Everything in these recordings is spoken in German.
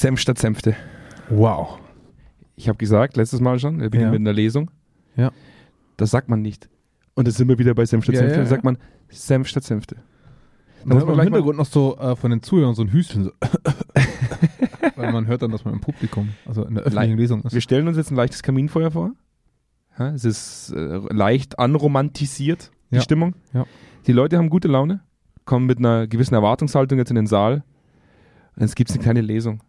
Senf statt Senfte. Wow. Ich habe gesagt, letztes Mal schon, wir beginnen Ja. mit einer Lesung. Ja. Das sagt man nicht. Und das sind wir wieder bei Senf statt Ja, Senfte. ja, Da sagt ja. man Senf statt Senfte. Da muss man im Hintergrund noch so äh, von den Zuhörern so ein Hüsteln. So Weil man hört dann, dass man im Publikum, also in der öffentlichen Nein. Lesung ist. Wir stellen uns jetzt ein leichtes Kaminfeuer vor. Ja, es ist äh, leicht anromantisiert, die Ja. Stimmung. Ja. Die Leute haben gute Laune, kommen mit einer gewissen Erwartungshaltung jetzt in den Saal. Und jetzt gibt es eine kleine Lesung.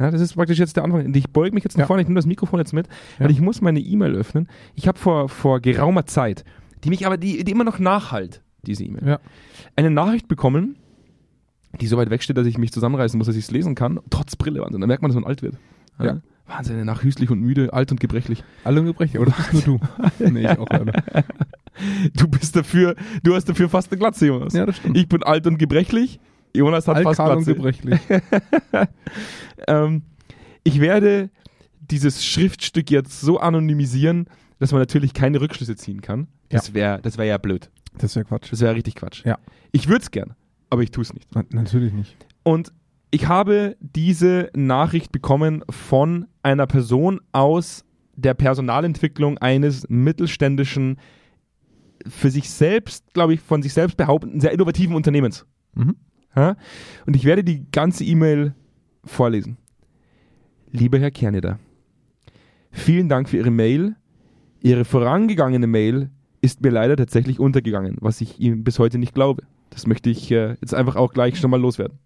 Ja, das ist praktisch jetzt der Anfang. Und Ich beuge mich jetzt nach Ja. vorne, ich nehme das Mikrofon jetzt mit, Ja. weil ich muss meine E-Mail öffnen. Ich habe vor, vor geraumer Zeit, die mich aber, die, die immer noch nachhalt, diese E-Mail, Ja. eine Nachricht bekommen, die so weit wegsteht, dass ich mich zusammenreißen muss, dass ich es lesen kann, trotz Brille. Wahnsinn. Da merkt man, dass man alt wird. Ja. Wahnsinn, nach und müde, alt und gebrechlich. Alle gebrechen, oder das bist nur du. nee, ich auch leider. Du bist dafür, du hast dafür fast eine Glatze, Jonas. Ja, das stimmt. Ich bin alt und gebrechlich. Jonas hat fast Altkal und gebrechlich. ähm, ich werde dieses Schriftstück jetzt so anonymisieren, dass man natürlich keine Rückschlüsse ziehen kann. Das wäre das wär ja blöd. Das ja Quatsch. Das wäre richtig Quatsch. Ja. Ich würde es gern, aber ich tue es nicht. Na, natürlich nicht. Und ich habe diese Nachricht bekommen von einer Person aus der Personalentwicklung eines mittelständischen, für sich selbst, glaube ich, von sich selbst behauptenden, sehr innovativen Unternehmens. Mhm. Und ich werde die ganze E-Mail vorlesen. Lieber Herr Kerneder, vielen Dank für Ihre Mail. Ihre vorangegangene Mail ist mir leider tatsächlich untergegangen, was ich Ihnen bis heute nicht glaube. Das möchte ich äh, jetzt einfach auch gleich schon mal loswerden.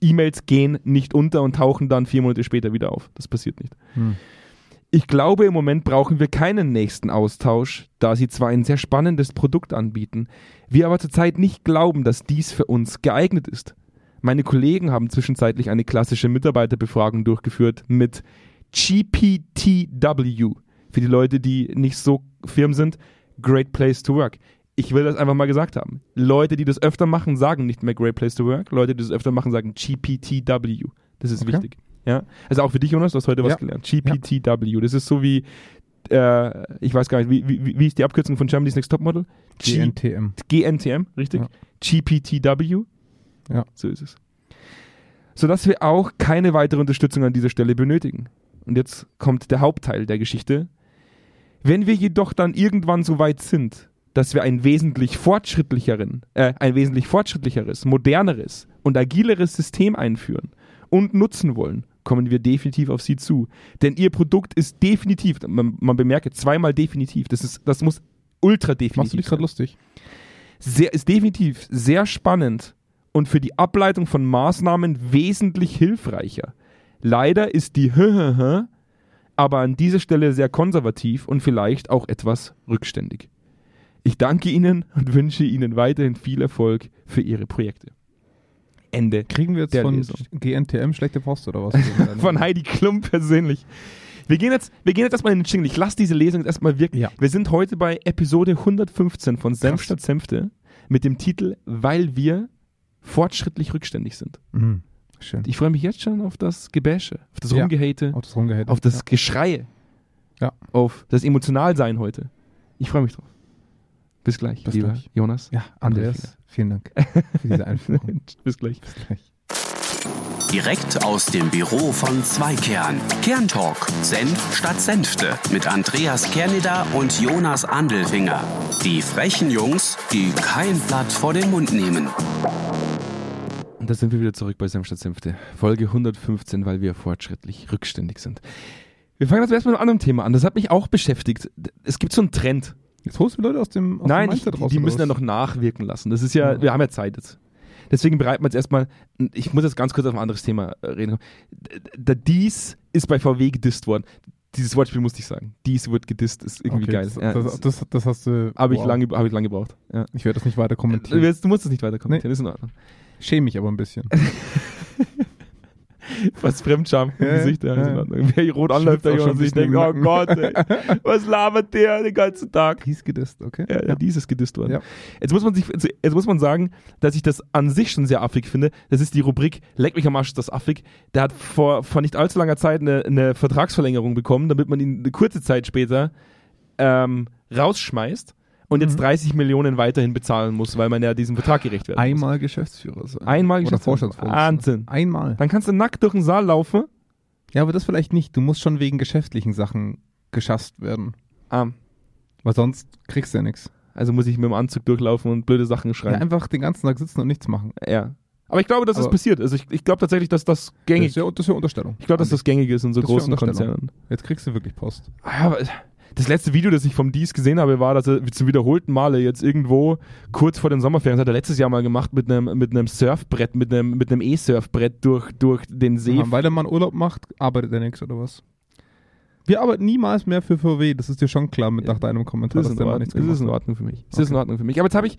E-Mails gehen nicht unter und tauchen dann vier Monate später wieder auf. Das passiert nicht. Hm. Ich glaube, im Moment brauchen wir keinen nächsten Austausch, da Sie zwar ein sehr spannendes Produkt anbieten, wir aber zurzeit nicht glauben, dass dies für uns geeignet ist. Meine Kollegen haben zwischenzeitlich eine klassische Mitarbeiterbefragung durchgeführt mit GPTW. Für die Leute, die nicht so firm sind, Great Place to Work. Ich will das einfach mal gesagt haben. Leute, die das öfter machen, sagen nicht mehr Great Place to Work. Leute, die das öfter machen, sagen GPTW. Das ist Okay. wichtig. Ja? Also auch für dich, Jonas, du hast heute was Ja. gelernt. GPTW. Das ist so wie, äh, ich weiß gar nicht, wie, wie, wie ist die Abkürzung von Germany's Next Topmodel? G- GNTM. GNTM, richtig? Ja. GPTW. Ja. So ist es. Sodass wir auch keine weitere Unterstützung an dieser Stelle benötigen. Und jetzt kommt der Hauptteil der Geschichte. Wenn wir jedoch dann irgendwann so weit sind, dass wir ein wesentlich fortschrittlicheren, äh, ein wesentlich fortschrittlicheres, moderneres und agileres System einführen und nutzen wollen, kommen wir definitiv auf Sie zu. Denn Ihr Produkt ist definitiv, man, man bemerke zweimal definitiv, das, ist, das muss ultra definitiv Machst du dich gerade lustig? sehr, ist definitiv sehr spannend und für die Ableitung von Maßnahmen wesentlich hilfreicher. Leider ist die aber an dieser Stelle sehr konservativ und vielleicht auch etwas rückständig. Ich danke Ihnen und wünsche Ihnen weiterhin viel Erfolg für Ihre Projekte. Ende. Kriegen wir jetzt von Lesung. GNTM schlechte Post oder was? Von Heidi Klum persönlich. Wir gehen jetzt, wir gehen jetzt erstmal in den Jingle. Ich lasse diese Lesung jetzt erstmal wirken. Ja. Wir sind heute bei Episode 115 von Senf statt Senfte mit dem Titel Weil wir fortschrittlich rückständig sind. Mhm. Schön. Ich freue mich jetzt schon auf das Gebäsche, auf das Ja. Rumgehate, Auf das Rumgehate. auf das Ja. Geschreie, Ja. auf das Emotionalsein heute. Ich freue mich drauf. Bis gleich, Bis lieber gleich. Jonas. Ja, Andreas, vielen Dank für diese Einführung. Bis gleich. Bis gleich. Direkt aus dem Büro von Zweikern. Kerntalk. Senf statt Senfte. Mit Andreas Kerneder und Jonas Andelfinger. Die frechen Jungs, die kein Blatt vor den Mund nehmen. Und da sind wir wieder zurück bei Senf statt Senfte. Folge 115, weil wir fortschrittlich rückständig sind. Wir fangen jetzt erstmal mit einem anderen Thema an. Das hat mich auch beschäftigt. Es gibt so einen Trend. Jetzt holst du Leute aus dem aus Nein, dem ich, Mindset die, raus, die müssen ja noch nachwirken lassen. Das ist ja, Ja. wir haben ja Zeit jetzt. Deswegen bereiten wir jetzt erstmal, ich muss jetzt ganz kurz auf ein anderes Thema äh, reden. Der Dies ist bei VW gedisst worden. Dieses Wortspiel musste ich sagen. Dies wird gedisst, ist irgendwie okay, geil. Das, Ja, das, das das, hast du. habe ich, wow. lange, hab ich lange gebraucht. Ja. Ich werde das nicht weiter kommentieren. du musst es nicht weiter kommentieren, ist in Ordnung. Schäme mich aber ein bisschen. Was Fremdscham im Gesicht, ja, ist ja. Wer rot anläuft, auch schon sich denkt, oh Gott, ey, was labert der den ganzen Tag? Dies gedisst, okay? Ja, ja. dies ist gedisst worden. Ja. Jetzt muss man sich, jetzt muss man sagen, dass ich das an sich schon sehr affig finde. Das ist die Rubrik Leck mich am Arsch, ist das affig. Der hat vor, vor nicht allzu langer Zeit eine, eine Vertragsverlängerung bekommen, damit man ihn eine kurze Zeit später ähm, rausschmeißt und jetzt Mhm. 30 Millionen weiterhin bezahlen muss, weil man ja diesem Vertrag gerecht muss. Einmal Geschäftsführer sein. Einmal Oder. Vorstandsvorsitzender. Wahnsinn. Einmal. Dann kannst du nackt durch den Saal laufen Ja, aber das vielleicht nicht. Du musst schon wegen geschäftlichen Sachen geschasst werden. Ah, Weil sonst kriegst du ja nichts. also muss ich mit dem Anzug durchlaufen und blöde Sachen Ja, schreien. einfach den ganzen Tag sitzen und nichts machen. Ja. Aber ich glaube, das ist Aber- passiert. Also ich, ich glaube tatsächlich, dass das Das gängig ist ja, das ist ja Unterstellung. Ich glaube, dass das gängig ist in so Das ja großen. Konzernen. Jetzt kriegst du wirklich Post. Ah, aber das letzte Video, das ich vom Dies gesehen habe, war, dass er zum wiederholten Male jetzt irgendwo kurz vor den Sommerferien, das hat er letztes Jahr mal gemacht, mit einem, mit einem Surfbrett, mit einem, mit einem E-Surfbrett durch, durch den See. Ja, weil der Mann Urlaub macht, arbeitet er nichts oder was? Wir arbeiten niemals mehr für VW, das ist dir schon klar mit Ja. nach deinem Kommentar, Das ist, in Ordnung. nichts das ist in. Ordnung für mich. Das ist in Okay. Ordnung für mich. Aber jetzt habe ich,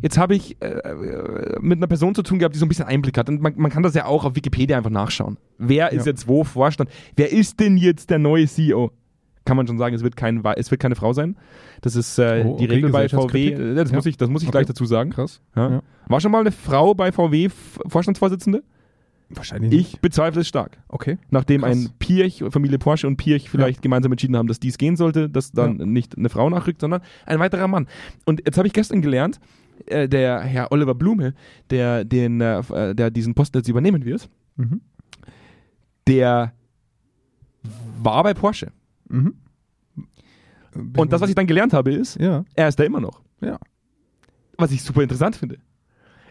jetzt habe ich äh, äh, mit einer Person zu tun gehabt, die so ein bisschen Einblick hat. Und man, man kann das ja auch auf Wikipedia einfach nachschauen. Wer ist Ja. jetzt wo Vorstand? Wer ist denn jetzt der neue CEO? Kann man schon sagen, es wird, kein, es wird keine Frau sein. Das ist äh, Oh, die okay, Regel bei VW. Äh, Das, Ja. muss ich, das muss ich Okay. gleich dazu sagen. Krass. Ja. Ja. War schon mal eine Frau bei VW Vorstandsvorsitzende? Wahrscheinlich Ich bezweifle es stark. Okay. Nachdem Krass. ein Pirch, Familie Porsche und Pirch vielleicht gemeinsam entschieden haben, dass dies gehen sollte, dass dann nicht eine Frau nachrückt, sondern ein weiterer Mann. Und jetzt habe ich gestern gelernt, äh, der Herr Oliver Blume, der, den, äh, äh, der diesen Posten jetzt übernehmen wird, Mhm. der war bei Porsche. Mhm. Und das, was ich dann gelernt habe, ist, Ja, er ist da immer noch. ja. Was ich super interessant finde.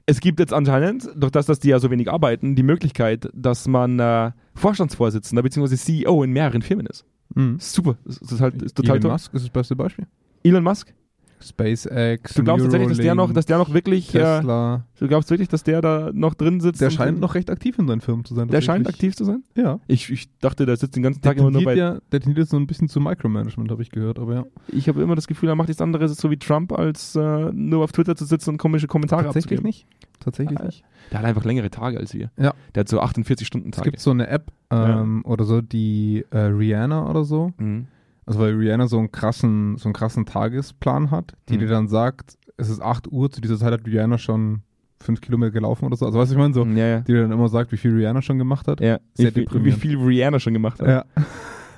Es gibt jetzt anscheinend, durch das, dass die ja so wenig arbeiten, die Möglichkeit, dass man äh, Vorstandsvorsitzender bzw. CEO in mehreren Firmen ist. Mhm. Super. Das ist halt ist total Elon toll. Musk ist das beste Beispiel. Elon Musk? SpaceX, Du glaubst tatsächlich, dass der noch, dass der noch wirklich, äh, Tesla. du glaubst wirklich, dass der da noch drin sitzt? Der scheint noch recht aktiv in seinen Firmen zu sein. der scheint aktiv zu sein? Ja. Ich, ich dachte, der sitzt den ganzen Tag immer nur bei. ja, der tendiert so ein bisschen zu Micromanagement, habe ich gehört, aber ja. Ich habe immer das Gefühl, er macht nichts anderes so wie Trump, als äh, nur auf Twitter zu sitzen und komische Kommentare Tatsächlich abzugeben. nicht. Tatsächlich Ah, nicht. Der hat einfach längere Tage als wir. Ja. Der hat so 48 Stunden Es Tage. gibt so eine App ähm, oder so, die äh, Rihanna oder so, Mhm. Also weil Rihanna so einen krassen, so einen krassen Tagesplan hat, die Mhm. dir dann sagt, es ist 8 Uhr, zu dieser Zeit hat Rihanna schon 5 Kilometer gelaufen oder so. Also weißt du, ich meine so, ja, ja. die dir dann immer sagt, wie viel Rihanna schon gemacht hat. ja. Sehr Wie, viel, wie viel Rihanna schon gemacht hat. Ja.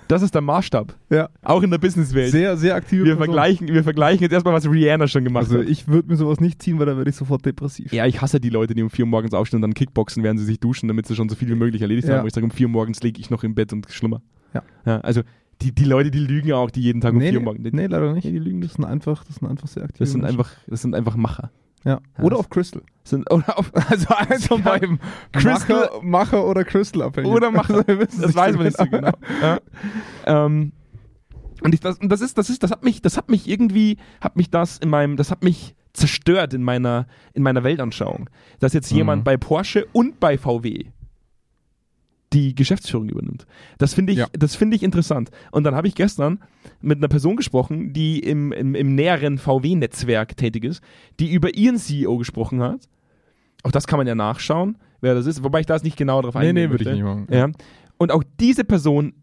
Das ist der Maßstab. ja. Auch in der Businesswelt. Sehr, sehr aktive Wir Person. vergleichen, wir vergleichen jetzt erstmal, was Rihanna schon gemacht Also hat. ich würde mir sowas nicht ziehen, weil da werde ich sofort depressiv. Ja, ich hasse die Leute, die um vier Uhr morgens aufstehen und dann Kickboxen, während sie sich duschen, damit sie schon so viel wie möglich erledigt Ja. haben. Ich sage, um vier Uhr morgens liege ich noch im Bett und schlummer. Ja. ja also die, die Leute, die lügen auch, die jeden Tag um nee, vier Uhr nee, morgens. nee, leider nicht. Nee, die lügen Das sind einfach, das sind einfach sehr aktive Das sind Menschen. einfach, das sind einfach Macher. Ja. Ja, Oder auf Crystal. Sind, oder, auf, Also eins von beiden. Crystal- Macher, Macher oder Crystal abhängig. oder Macher. Also, wir wissen das weiß man nicht so genau. Ja. Ähm, und ich, das, und das ist, das ist, das hat mich, das hat mich irgendwie, hat mich das in meinem, das hat mich zerstört in meiner, in meiner Weltanschauung, dass jetzt jemand Mhm. bei Porsche und bei VW die Geschäftsführung übernimmt. Das finde ich, Ja. das finde ich interessant. Und dann habe ich gestern mit einer Person gesprochen, die im, im, im näheren VW-Netzwerk tätig ist, die über ihren CEO gesprochen hat. Auch das kann man ja nachschauen, wer das ist, wobei ich da jetzt nicht genau drauf Nee, eingehen nee, würde ich nicht machen. Ja. Und auch diese Person,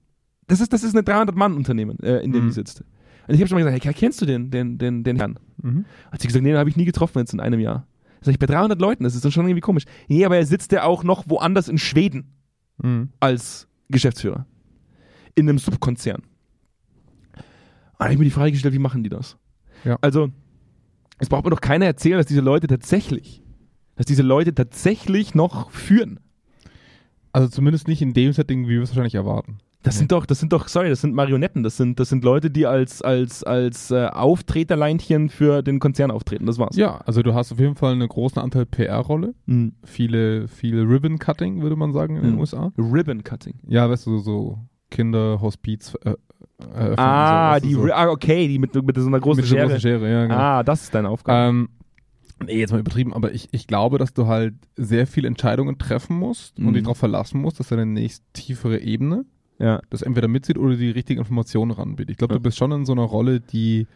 das ist, das ist ein 300-Mann-Unternehmen, äh, in dem Mhm. die sitzt. Und ich habe schon mal gesagt, hey, kennst du den, den, den, den Herrn? Mhm. Hat sie gesagt, nee, den habe ich nie getroffen jetzt in einem Jahr. Sag ich, bei 300 Leuten, das ist dann schon irgendwie komisch. Nee, aber er sitzt ja auch noch woanders in Schweden Mhm. als Geschäftsführer. In einem Subkonzern. Da habe ich mir die Frage gestellt, wie machen die das? Ja. Also, es braucht mir doch keiner erzählen, dass diese Leute tatsächlich, dass diese Leute tatsächlich noch führen. Also zumindest nicht in dem Setting, wie wir es wahrscheinlich erwarten. Das sind doch, das sind doch, sorry, das sind Marionetten. Das sind, das sind Leute, die als, als, als äh, Auftreterleinchen für den Konzern auftreten. Das war's. Ja, also du hast auf jeden Fall einen großen Anteil PR-Rolle. Mhm. Viele, viel Ribbon-Cutting, würde man sagen, in den Mhm. USA. Ribbon Cutting. Ja, weißt du, so Kinderhospiz äh, eröffnen, Ah, so, die, so. Ah, okay, die mit, mit so einer großen Mit so Schere. großen Schere, ja, genau. Ah, das ist deine Aufgabe. Ähm, nee, jetzt mal übertrieben, aber ich, ich glaube, dass du halt sehr viele Entscheidungen treffen musst Mhm. und dich darauf verlassen musst, dass deine nächst tiefere Ebene ja. das entweder mitzieht oder die richtige Information ranbietet. Ich glaube, Ja. du bist schon in so einer Rolle, die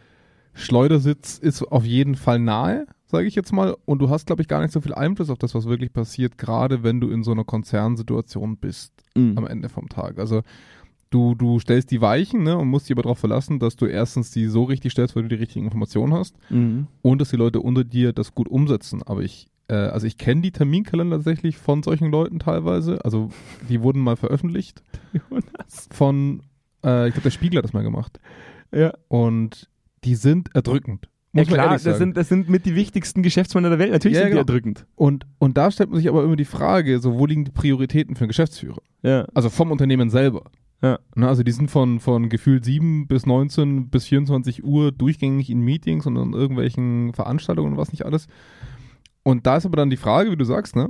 Schleudersitz ist auf jeden Fall nahe, sage ich jetzt mal, und du hast, glaube ich, gar nicht so viel Einfluss auf das, was wirklich passiert, gerade wenn du in so einer Konzernsituation bist Mhm. am Ende vom Tag. Also du, du stellst die Weichen ne, und musst dich aber darauf verlassen, dass du erstens die so richtig stellst, weil du die richtigen Informationen hast Mhm. und dass die Leute unter dir das gut umsetzen. Aber ich, äh, also ich kenne die Terminkalender tatsächlich von solchen Leuten teilweise. Also die wurden mal veröffentlicht Jonas. von, äh, ich glaube, der Spiegel hat das mal gemacht. Ja. Und die sind erdrückend. Ja Muss man klar, das sind, das sind mit die wichtigsten Geschäftsmänner der Welt. Natürlich Ja, sind genau. die erdrückend. Und, und da stellt man sich aber immer die Frage, so wo liegen die Prioritäten für einen Geschäftsführer? Ja. Also vom Unternehmen selber. Ja. Ne, also die sind von, von gefühlt 7 bis 19 bis 24 Uhr durchgängig in Meetings und an irgendwelchen Veranstaltungen und was nicht alles. Und da ist aber dann die Frage, wie du sagst, ne?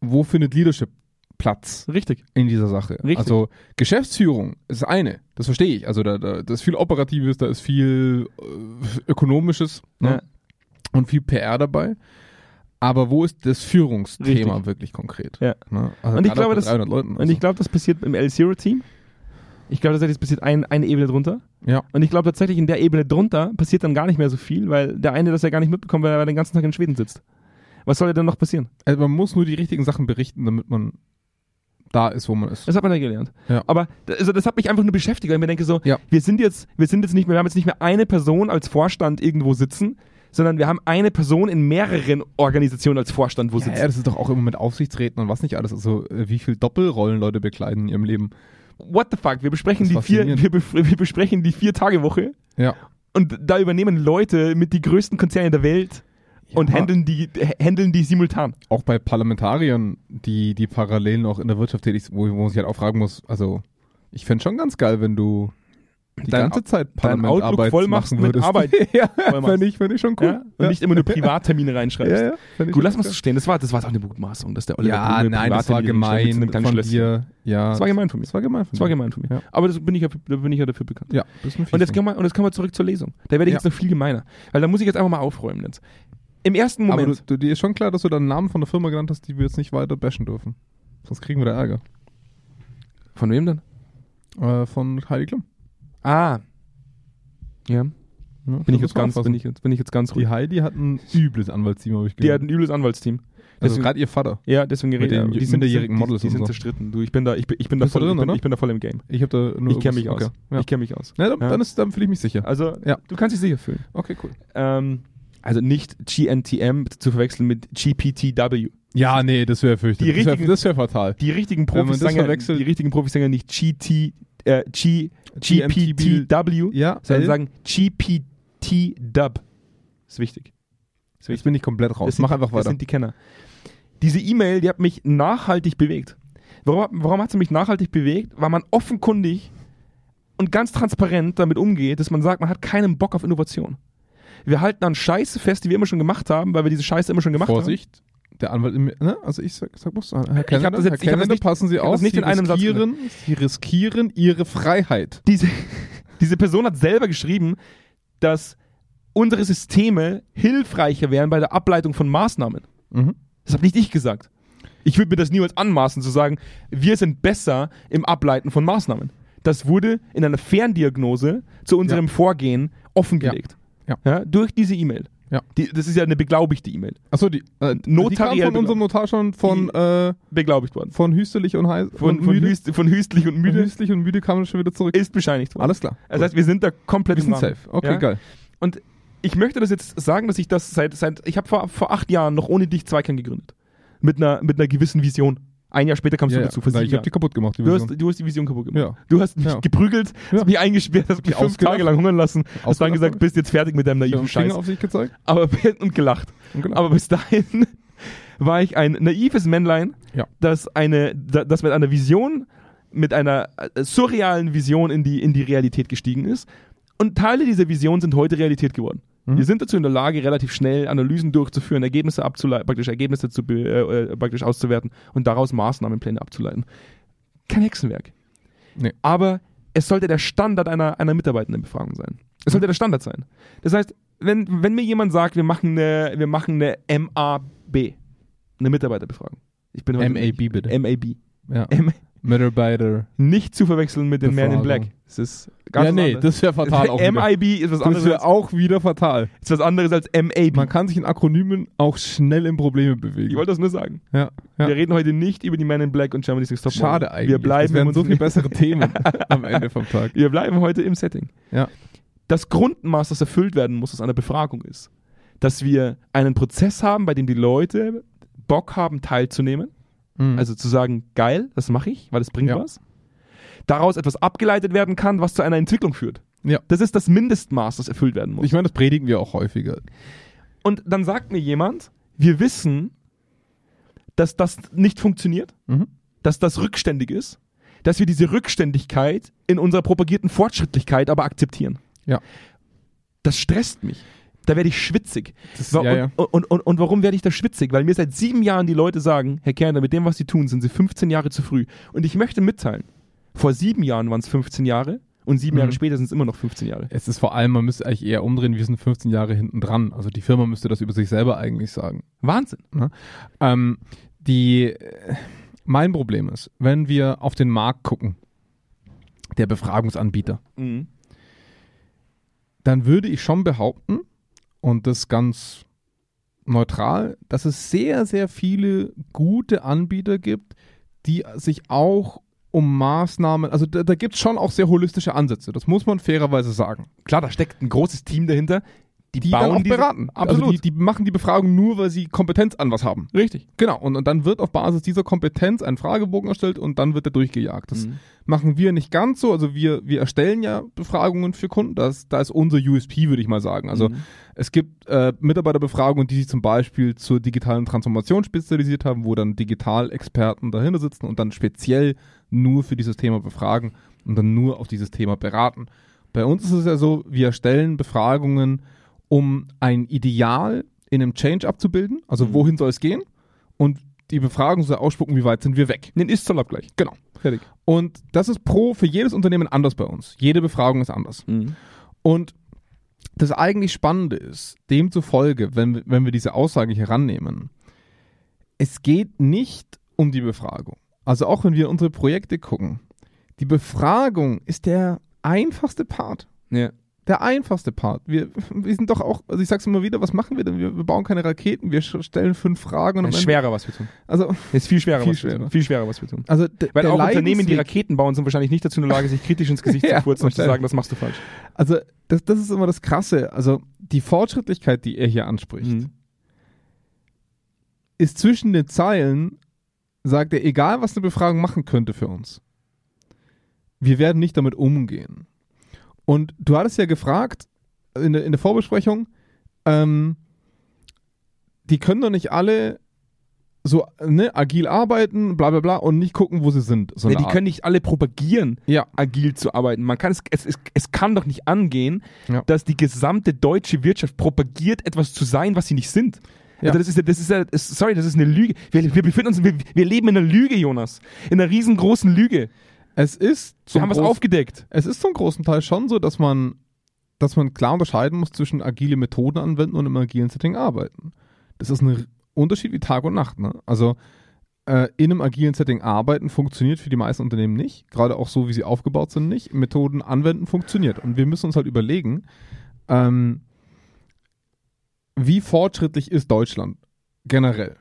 Wo findet Leadership Platz Richtig. in dieser Sache? Richtig. Also Geschäftsführung ist eine, das verstehe ich. Also da, da, da ist viel Operatives, da ist viel äh, Ökonomisches ne? Ja. und viel PR dabei. Aber wo ist das Führungsthema Richtig. wirklich konkret? Ja. Ne? Also Und ich glaube, das- 300 Leuten. Und ich glaube, das passiert im L-Zero-Team. Ich glaube tatsächlich, es passiert ein, eine Ebene drunter. Ja. Und ich glaube tatsächlich, in der Ebene drunter passiert dann gar nicht mehr so viel, weil der eine das ja gar nicht mitbekommt, weil er den ganzen Tag in Schweden sitzt. Was soll denn noch passieren? Also man muss nur die richtigen Sachen berichten, damit man da ist, wo man ist. Das hat man ja gelernt. Ja. Aber also das hat mich einfach nur beschäftigt, weil ich mir denke so, Ja. wir sind jetzt, wir sind jetzt nicht mehr, wir haben jetzt nicht mehr eine Person als Vorstand irgendwo sitzen, sondern wir haben eine Person in mehreren Organisationen als Vorstand wo Ja, sitzen. ja, das ist doch auch immer mit Aufsichtsräten und was nicht alles. Also äh, wie viel Doppelrollen Leute bekleiden in ihrem Leben. What the fuck? Wir besprechen die vier, wir, wir besprechen die vier Tage Woche Ja. und da übernehmen Leute mit die größten Konzerne der Welt und Ja. handeln die, handeln die simultan. Auch bei Parlamentariern, die, die parallel noch in der Wirtschaft tätig sind, wo, wo man sich halt auch fragen muss, also ich fände schon ganz geil, wenn du die Dein ganze Zeit dein Outlook Parlamentarbeit voll machst machen mit würdest. Arbeit. ja, fände ich, fänd ich schon cool. Ja? Und nicht immer nur Privattermine reinschreibst. Ja, ja, Gut, lass mal so stehen. Das war, das war auch eine Mutmaßung, dass der Oliver Ja, Blume nein, das war mit gemein kleinen von dir. Ja, Das war gemein von mir. Das war gemein von Das war gemein von mir. Ja. Aber das bin ich, ja, da bin ich ja dafür bekannt. Ja, das ist Und jetzt, wir, und jetzt kommen wir zurück zur Lesung. Da werde ich Ja. jetzt noch viel gemeiner. Weil da muss ich jetzt einfach mal aufräumen. Jetzt. Im ersten Aber Moment. du, du, dir ist schon klar, dass du deinen Namen von der Firma genannt hast, die wir jetzt nicht weiter bashen dürfen. Sonst kriegen wir da Ärger. von wem denn? Äh, von Heidi Klum. Ah. Ja. Ja, Bin ich, das jetzt ganz, aufpassen. bin, ich jetzt, bin ich jetzt ganz ruhig. Die Heidi hat ein übles Anwaltsteam, habe ich Die hat gehört. ein übles Anwaltsteam. also deswegen- gerade ihr Vater. Ja, deswegen geredet. den Die sind, minderjährigen die, Models die, sind so. zerstritten. Du, ich bin da, ich bin, ich bin da voll, drin, ich, bin, ich bin da voll im Game. Ich habe da nur Ich kenne mich aus. Okay. Ja. Ich kenne mich aus. Dann, Ja. dann fühle ich mich sicher. Also, Ja. du kannst dich sicher fühlen. Okay, cool. Ähm, also nicht GNTM zu verwechseln mit GPTW. Ja, nee, das wäre fürchterlich. Die Das wäre das wär fatal. Die richtigen Wenn man Profis das sagen ja, verwechselt- die richtigen Profis sagen ja nicht GT, äh, G. GPTW, Ja, sondern sagen GPT-Dub. Ist wichtig. Ist Jetzt bin ich komplett raus. Das sind, Mach einfach Das weiter. sind die Kenner. Diese E-Mail, die hat mich nachhaltig bewegt. Warum, hat- warum hat sie mich nachhaltig bewegt? Weil man offenkundig und ganz transparent damit umgeht, dass man sagt, man hat keinen Bock auf Innovation. Wir halten an Scheiße fest, die wir immer schon gemacht haben, weil wir diese Scheiße immer schon gemacht Vorsicht. Der Anwalt, im, ne? also ich sag, sag bloß, Herr hab Kennedy, das jetzt- Herr ich hab das Kennedy, nicht- passen Sie ich auf, nicht Sie in einem Satz riskieren, Sie riskieren Ihre Freiheit. haben. Diese, diese Person hat selber geschrieben, dass unsere Systeme hilfreicher wären bei der Ableitung von Maßnahmen. Mhm. Das habe nicht ich gesagt. Ich würde mir das niemals anmaßen zu sagen, wir sind besser im Ableiten von Maßnahmen. Das wurde in einer Ferndiagnose zu unserem Vorgehen offengelegt. Ja. Durch diese E-Mail. Ja. Die, das ist ja eine beglaubigte E-Mail. Achso, die, äh, die Notariell kam von unserem Notar schon von, äh, Beglaubigt worden. von Hüstelig und Heiß Von, und von, müde. Hüst, von Hüstlich und Von Müde Hüstlich und müde kam schon wieder zurück. ist bescheinigt worden. Alles klar. Das heißt, wir sind da komplett wir sind safe. Okay, Ja? geil. Und ich möchte das jetzt sagen, dass ich das seit, seit ich habe vor, vor acht Jahren noch ohne dich Zweikern gegründet. Mit einer, mit einer gewissen Vision. Ein Jahr später kamst Ja, du ja. dazu. Sieben ich habe die kaputt gemacht, die Du hast, du hast die Vision kaputt gemacht. Ja. Du hast mich Ja. geprügelt, Ja. hast mich eingesperrt, hast mich fünf ausgelacht. Tage lang hungern lassen, hast dann Ausgelacht gesagt, bist jetzt fertig mit deinem naiven den Finger Scheiß. auf sich gezeigt. Aber, und gelacht. Und genau. Aber bis dahin war ich ein naives Männlein, Ja. das, eine, da- das mit einer Vision, mit einer äh, surrealen Vision in die, in die Realität gestiegen ist. Und Teile dieser Vision sind heute Realität geworden. Mhm. Wir sind dazu in der Lage, relativ schnell Analysen durchzuführen, Ergebnisse abzuleiten, praktisch Ergebnisse zu, be- äh, äh, praktisch auszuwerten und daraus Maßnahmenpläne abzuleiten. Kein Hexenwerk. Nee. Aber es sollte der Standard einer, einer Mitarbeitendenbefragung sein. Es sollte der Standard sein. Das heißt, wenn, wenn mir jemand sagt, wir machen eine, wir machen eine MAB, eine Mitarbeiterbefragung. Ich bin MAB bitte. MAB. Ja. M Mitarbeiter. nicht zu verwechseln mit den Man in. Black. Es ist ganz Ja, nee, das wäre fatal auch. MIB ist was Das anderes, wäre als, auch wieder fatal. ist was anderes als MAB. Man kann sich in Akronymen auch schnell in Probleme bewegen. ich wollte das nur sagen. ja, ja. Wir reden heute nicht über die Man in Black und Germany's Next Top. Schade eigentlich. Wir bleiben, das wären so viel bessere Themen am Ende vom Tag. wir bleiben heute im Setting. Ja. Das Grundmaß, das erfüllt werden muss aus einer Befragung ist, dass wir einen Prozess haben, bei dem die Leute Bock haben, teilzunehmen. Mhm. Also zu sagen, geil, das mache ich, weil das bringt Ja. was. Daraus etwas abgeleitet werden kann, was zu einer Entwicklung führt. Ja. Das ist das Mindestmaß, das erfüllt werden muss. Ich meine, das predigen wir auch häufiger. Und dann sagt mir jemand, wir wissen, dass das nicht funktioniert, Mhm. dass das rückständig ist, dass wir diese Rückständigkeit in unserer propagierten Fortschrittlichkeit aber akzeptieren. Ja. Das stresst mich. Da werde ich schwitzig. Das, Wa- ja, ja. Und, und, und, und warum werde ich da schwitzig? Weil mir seit sieben Jahren die Leute sagen, Herr Kerner, mit dem, was Sie tun, sind Sie 15 Jahre zu früh. Und ich möchte mitteilen, vor sieben Jahren waren es 15 Jahre und sieben Mhm. Jahre später sind es immer noch 15 Jahre. Es ist vor allem, man müsste eigentlich eher umdrehen, wir sind 15 Jahre hinten dran. Also die Firma müsste das über sich selber eigentlich sagen. Wahnsinn. Ähm, die, mein Problem ist, wenn wir auf den Markt gucken, der Befragungsanbieter, Mhm. dann würde ich schon behaupten, und das ganz neutral, dass es sehr, sehr viele gute Anbieter gibt, die sich auch um Maßnahmen, also da, da gibt es schon auch sehr holistische Ansätze, das muss man fairerweise sagen. Klar, da steckt ein großes Team dahinter. Die, Die bauen dann auch diese- beraten. Absolut. Also die, die machen die Befragung nur, weil sie Kompetenz an was haben. Richtig. Genau, und, und dann wird auf Basis dieser Kompetenz ein Fragebogen erstellt und dann wird er durchgejagt. Das Mhm. Machen wir nicht ganz so. Also wir, wir erstellen ja Befragungen für Kunden. Das, da ist unser USP, würde ich mal sagen. Also Mhm. es gibt äh, Mitarbeiterbefragungen, die sich zum Beispiel zur digitalen Transformation spezialisiert haben, wo dann Digitalexperten dahinter sitzen und dann speziell nur für dieses Thema befragen und dann nur auf dieses Thema beraten. Bei uns ist es ja so, wir erstellen Befragungen, um ein Ideal in einem Change abzubilden. Also Mhm. wohin soll es gehen? Und die Befragung soll ausspucken, wie weit sind wir weg. Den Ist-Zollabgleich. Genau. Fertig. Und das ist pro für jedes Unternehmen anders bei uns. Jede Befragung ist anders. Mhm. Und das eigentlich Spannende ist, demzufolge, wenn, wir- wenn wir diese Aussage hier rannehmen, es geht nicht um die Befragung. Also auch wenn wir unsere Projekte gucken, die Befragung ist der einfachste Part. Ja. Der einfachste Part. Wir, wir sind doch auch, also ich sag's immer wieder, was machen wir denn? Wir, wir bauen keine Raketen, wir stellen fünf Fragen und am Ende- schwerer, was wir tun. Also, Es ist viel schwerer, Viel was wir schwerer. tun. Viel schwerer, was wir tun. also Weil auch Unternehmen, die Raketen bauen, sind wahrscheinlich nicht dazu in der Lage, sich kritisch ins Gesicht Ja, zu furzen und zu sagen, das machst du falsch. Also, das, das ist immer das Krasse. Also, die Fortschrittlichkeit, die er hier anspricht, Mhm. ist zwischen den Zeilen, sagt er, egal was eine Befragung machen könnte für uns, wir werden nicht damit umgehen. Und du hattest ja gefragt in der, in der Vorbesprechung, ähm, die können doch nicht alle so ne, agil arbeiten, bla bla bla, und nicht gucken, wo sie sind. So eine die Art. können nicht alle propagieren, ja, agil zu arbeiten. Man kann es, es, es, es kann doch nicht angehen, Ja. dass die gesamte deutsche Wirtschaft propagiert, etwas zu sein, was sie nicht sind. Ja. Also das ist das ist sorry, das ist eine Lüge. Wir, wir befinden uns, wir, wir leben in einer Lüge, Jonas. In einer riesengroßen Lüge. Es ist Wir zum haben großen- aufgedeckt. Es ist zum großen Teil schon so, dass man, dass man klar unterscheiden muss zwischen agile Methoden anwenden und im agilen Setting arbeiten. Das ist ein Unterschied wie Tag und Nacht. Ne? Also äh, in einem agilen Setting arbeiten funktioniert für die meisten Unternehmen nicht. Gerade auch so, wie sie aufgebaut sind, nicht. Methoden anwenden funktioniert. Und wir müssen uns halt überlegen, ähm, wie fortschrittlich ist Deutschland generell,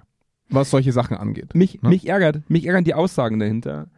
was solche Sachen angeht. Mich, Ne? mich ärgert, mich ärgern die Aussagen dahinter,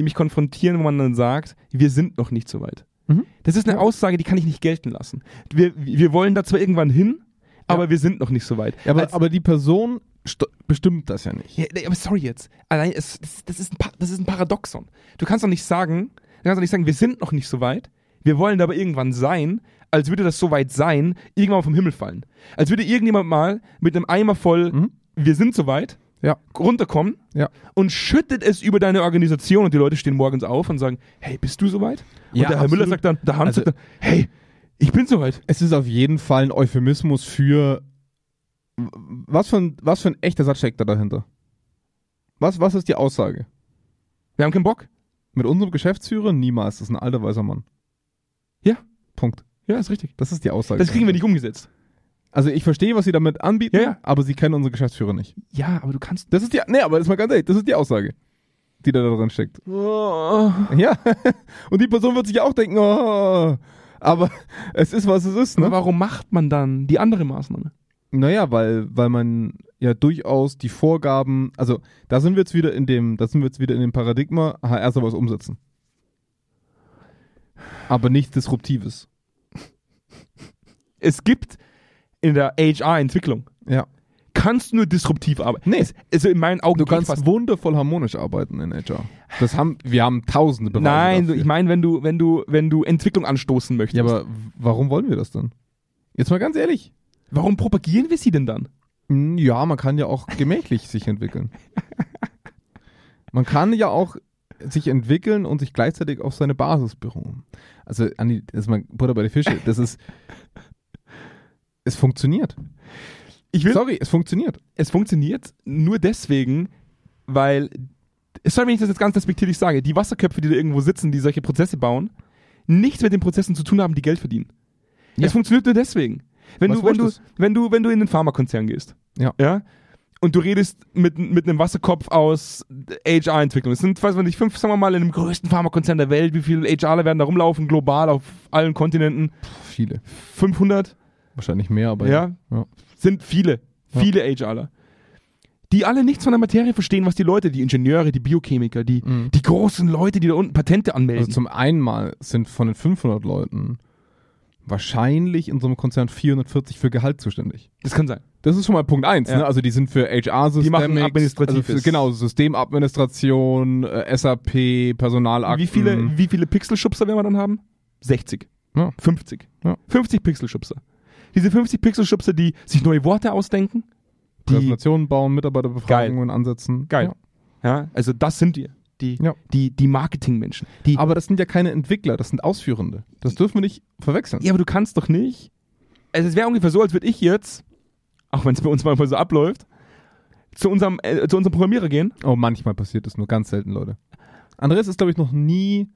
die mich konfrontieren, wo man dann sagt, wir sind noch nicht so weit. Mhm. Das ist eine Ja. Aussage, die kann ich nicht gelten lassen. Wir, wir wollen da zwar irgendwann hin, aber wir sind noch nicht so weit. Ja, aber, Als- aber die Person st- bestimmt das ja nicht. Ja, aber sorry jetzt. Allein, es, das, das, ist ein, Pa- das ist ein Paradoxon. Du kannst doch nicht sagen, du kannst doch nicht sagen, wir sind noch nicht so weit. Wir wollen da aber irgendwann sein, als würde das so weit sein, irgendwann vom Himmel fallen. Als würde irgendjemand mal mit einem Eimer voll, Mhm. wir sind so weit, Ja. runterkommen Ja. und schüttet es über deine Organisation und die Leute stehen morgens auf und sagen, hey, bist du soweit? Ja, und der Herr Müller absolut. sagt dann, der Hans Also- sagt dann, hey, ich bin soweit. Es ist auf jeden Fall ein Euphemismus für was für ein, was für ein echter Satz steckt da dahinter? Was, was ist die Aussage? Wir haben keinen Bock. Mit unserem Geschäftsführer niemals. Das ist ein alter weißer Mann. Ja. Punkt. Ja, ist richtig. Das ist die Aussage. Das kriegen wir nicht umgesetzt. Also ich verstehe, was sie damit anbieten, Ja, ja. aber sie kennen unseren Geschäftsführer nicht. Ja, aber du kannst. Das ist die, nee, aber das ist mal ganz ehrlich, das ist die Aussage, die da drin steckt. Oh. Ja. Und die Person wird sich auch denken, oh, aber es ist, was es ist, Aber ne? warum macht man dann die andere Maßnahme? Naja, weil, weil man ja durchaus die Vorgaben, also da sind wir jetzt wieder in dem, da sind wir jetzt wieder in dem Paradigma, HR soll was umsetzen. Aber nichts Disruptives. Es gibt in der HR-Entwicklung, Ja. kannst du nur disruptiv arbeiten. Nee. Also in meinen Augen Du kannst wundervoll harmonisch arbeiten in HR. Das haben, wir haben tausende Beweise Nein, dafür. ich meine, wenn du, wenn du, wenn du Entwicklung anstoßen möchtest. Ja, aber warum wollen wir das dann? Jetzt mal ganz ehrlich. warum propagieren wir sie denn dann? Hm, Ja, man kann ja auch gemächlich sich entwickeln. Man kann ja auch sich entwickeln und sich gleichzeitig auf seine Basis beruhen. Also, Andi, das ist mal Butter bei die Fische. Das ist. Es funktioniert. Ich will, Sorry, es funktioniert. es funktioniert nur deswegen, weil, sorry, wenn ich das jetzt ganz respektierlich sage, die Wasserköpfe, die da irgendwo sitzen, die solche Prozesse bauen, nichts mit den Prozessen zu tun haben, die Geld verdienen. Ja. Es funktioniert nur deswegen. Wenn du, wenn, du, wenn, du, wenn du in den Pharmakonzern gehst, Ja. ja, und du redest mit, mit einem Wasserkopf aus HR-Entwicklung. Es sind, weiß man nicht, fünf, sagen wir mal, in dem größten Pharmakonzern der Welt, wie viele HRler werden da rumlaufen, global, auf allen Kontinenten? Viele. 500? Wahrscheinlich mehr, aber. Ja. ja. sind viele, Ja. viele HRler. Die alle nichts von der Materie verstehen, was die Leute, die Ingenieure, die Biochemiker, die, Mhm. die großen Leute, die da unten Patente anmelden. Also zum einen mal sind von den 500 Leuten wahrscheinlich in so einem Konzern 440 für Gehalt zuständig. das kann sein. Das ist schon mal Punkt eins. Ja. Ne? Also die sind für HR-Systeme. Die machen Administratives. Also genau, Systemadministration, äh, SAP, Personalakten. Wie viele, wie viele Pixelschubser werden wir dann haben? 60. Ja. 50. Ja. 50 Pixelschubser. Diese 50 Pixelschubser, die sich neue Worte ausdenken. Die, Präsentationen bauen, Mitarbeiterbefragungen ansetzen. Geil. ja, also das sind wir. Die, Ja. die, die Marketingmenschen. Die, Aber das sind ja keine Entwickler, das sind Ausführende. Das dürfen wir nicht verwechseln. Ja, aber du kannst doch nicht. Also es wäre ungefähr so, als würde ich jetzt, auch wenn es bei uns manchmal so abläuft, zu unserem, äh, zu unserem Programmierer gehen. Oh, manchmal passiert das nur ganz selten, Leute. Andreas ist, glaube ich, noch nie.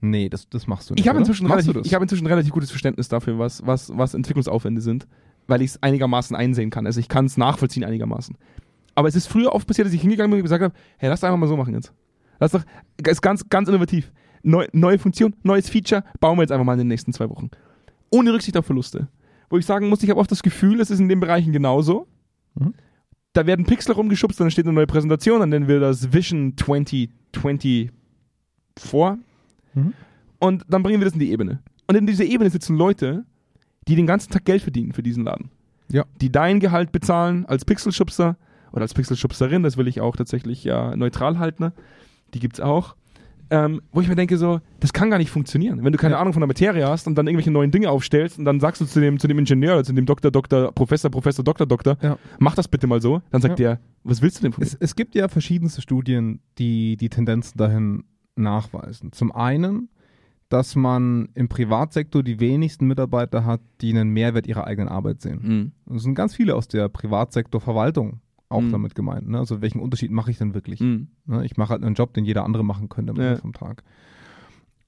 Nee, das, das machst du nicht. Ich habe inzwischen, relativ, ich hab inzwischen relativ gutes Verständnis dafür, was, was, was Entwicklungsaufwände sind, weil ich es einigermaßen einsehen kann. Also ich kann es nachvollziehen einigermaßen. Aber es ist früher oft passiert, dass ich hingegangen bin und gesagt habe, hey, lass einfach mal so machen jetzt. Lass doch, ist ganz, ganz innovativ. Neu, neue Funktion, neues Feature, bauen wir jetzt einfach mal in den nächsten zwei Wochen. Ohne Rücksicht auf Verluste. Wo ich sagen muss, ich habe oft das Gefühl, es ist in den Bereichen genauso. Mhm. Da werden Pixel rumgeschubst, dann steht eine neue Präsentation, dann nennen wir das Vision 2020 vor. Mhm. Und dann bringen wir das in die Ebene. Und in dieser Ebene sitzen Leute, die den ganzen Tag Geld verdienen für diesen Laden. Ja. Die dein Gehalt bezahlen als Pixelschubser oder als Pixelschubserin, das will ich auch tatsächlich ja neutral halten. ne? Die gibt's auch. Ähm, wo ich mir denke, so, das kann gar nicht funktionieren. Wenn du keine Ja. Ahnung von der Materie hast und dann irgendwelche neuen Dinge aufstellst und dann sagst du zu dem, zu dem Ingenieur oder zu dem Doktor, Doktor, Professor, Professor, Doktor, Doktor, Ja. mach das bitte mal so, dann sagt der, was willst du denn von mir? Es, es gibt ja verschiedenste Studien, die die Tendenzen dahin nachweisen. Zum einen, dass man im Privatsektor die wenigsten Mitarbeiter hat, die einen Mehrwert ihrer eigenen Arbeit sehen. Mhm. Es sind ganz viele aus der Privatsektorverwaltung auch Mhm. damit gemeint. Ne? Also welchen Unterschied mache ich denn wirklich? Mhm. Ne? Ich mache halt einen Job, den jeder andere machen könnte am Ja. Vom Tag.